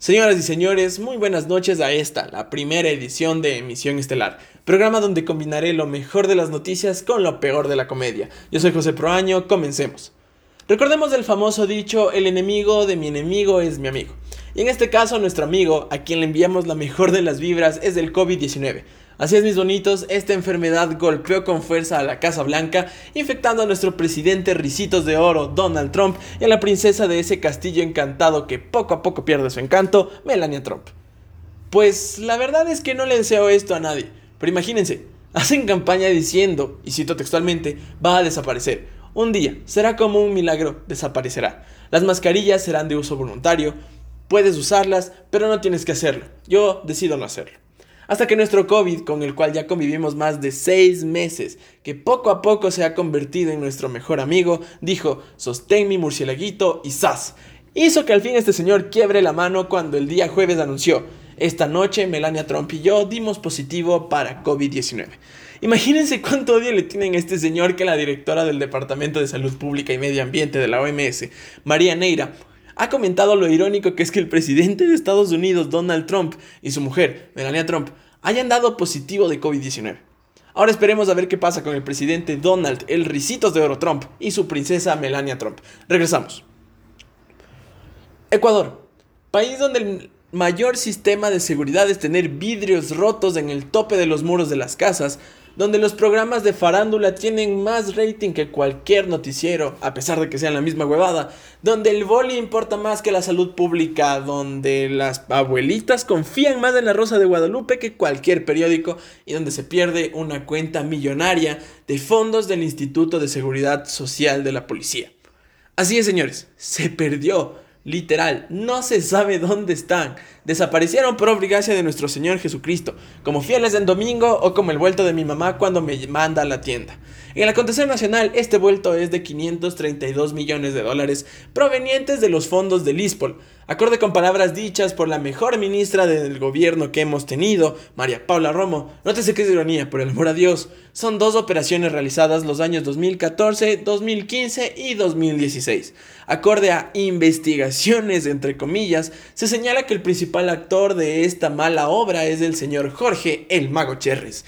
Señoras y señores, muy buenas noches a esta, la primera edición de Emisión Estelar, programa donde combinaré lo mejor de las noticias con lo peor de la comedia. Yo soy José Proaño, comencemos. Recordemos el famoso dicho, el enemigo de mi enemigo es mi amigo. Y en este caso, nuestro amigo, a quien le enviamos la mejor de las vibras, es el COVID-19. Así es, mis bonitos, esta enfermedad golpeó con fuerza a la Casa Blanca, infectando a nuestro presidente Ricitos de Oro, Donald Trump, y a la princesa de ese castillo encantado que poco a poco pierde su encanto, Melania Trump. Pues la verdad es que no le deseo esto a nadie, pero imagínense, hacen campaña diciendo, y cito textualmente, va a desaparecer. Un día, será como un milagro, desaparecerá. Las mascarillas serán de uso voluntario, puedes usarlas, pero no tienes que hacerlo. Yo decido no hacerlo. Hasta que nuestro COVID, con el cual ya convivimos más de seis meses, que poco a poco se ha convertido en nuestro mejor amigo, dijo, sostén mi murcielaguito y ¡zas! Hizo que al fin este señor quiebre la mano cuando el día jueves anunció, esta noche Melania Trump y yo dimos positivo para COVID-19. Imagínense cuánto odio le tienen a este señor que la directora del Departamento de Salud Pública y Medio Ambiente de la OMS, María Neira, ha comentado lo irónico que es que el presidente de Estados Unidos, Donald Trump, y su mujer, Melania Trump, hayan dado positivo de COVID-19. Ahora esperemos a ver qué pasa con el presidente Donald, el ricitos de oro Trump, y su princesa Melania Trump. Regresamos. Ecuador, país donde el mayor sistema de seguridad es tener vidrios rotos en el tope de los muros de las casas, donde los programas de farándula tienen más rating que cualquier noticiero, a pesar de que sean la misma huevada, donde el boli importa más que la salud pública, donde las abuelitas confían más en la Rosa de Guadalupe que cualquier periódico y donde se pierde una cuenta millonaria de fondos del Instituto de Seguridad Social de la Policía. Así es, señores, se perdió Literal, no se sabe dónde están. Desaparecieron por obligación de nuestro Señor Jesucristo, como fieles en domingo o como el vuelto de mi mamá cuando me manda a la tienda. En el acontecer nacional, este vuelto es de 532 millones de dólares provenientes de los fondos del ISPOL, acorde con palabras dichas por la mejor ministra del gobierno que hemos tenido, María Paula Romo. Nótese que es ironía, por el amor a Dios. Son dos operaciones realizadas los años 2014, 2015 y 2016. Acorde a investigaciones, entre comillas, se señala que el principal actor de esta mala obra es el señor Jorge el Mago Cherres.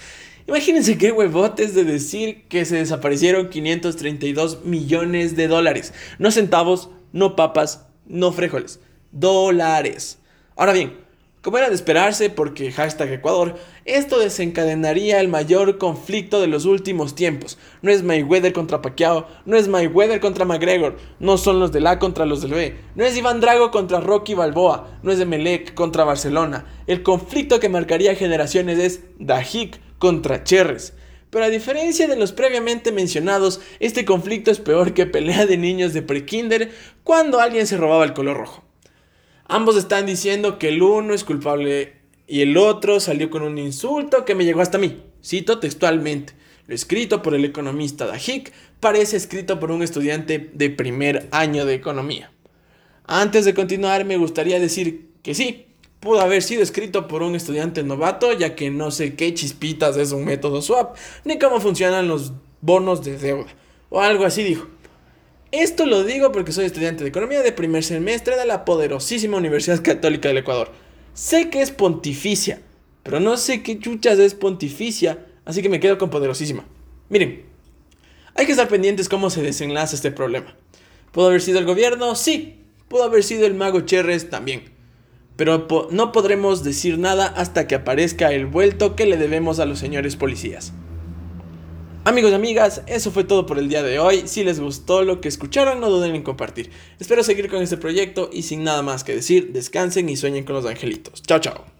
Imagínense qué huevotes de decir que se desaparecieron 532 millones de dólares. No centavos, no papas, no frijoles. Dólares. Ahora bien, como era de esperarse, porque hashtag Ecuador, esto desencadenaría el mayor conflicto de los últimos tiempos. No es Mayweather contra Pacquiao, no es Mayweather contra McGregor, no son los del A contra los del B, no es Iván Drago contra Rocky Balboa, no es Emelec contra Barcelona. El conflicto que marcaría generaciones es Dajik contra Cherres. Pero a diferencia de los previamente mencionados, este conflicto es peor que pelea de niños de prekinder cuando alguien se robaba el color rojo. Ambos están diciendo que el uno es culpable y el otro salió con un insulto que me llegó hasta mí. Cito textualmente. Lo escrito por el economista Dajik parece escrito por un estudiante de primer año de economía. Antes de continuar, me gustaría decir que sí, pudo haber sido escrito por un estudiante novato, ya que no sé qué chispitas es un método swap, ni cómo funcionan los bonos de deuda, o algo así dijo. Esto lo digo porque soy estudiante de economía de primer semestre de la poderosísima Universidad Católica del Ecuador. Sé que es pontificia, pero no sé qué chuchas es pontificia, así que me quedo con poderosísima. Miren, hay que estar pendientes cómo se desenlaza este problema. ¿Pudo haber sido el gobierno? Sí. ¿Pudo haber sido el mago Cherres? También pero no podremos decir nada hasta que aparezca el vuelto que le debemos a los señores policías. Amigos y amigas, eso fue todo por el día de hoy. Si les gustó lo que escucharon, no duden en compartir. Espero seguir con este proyecto y sin nada más que decir, descansen y sueñen con los angelitos. Chao, chao.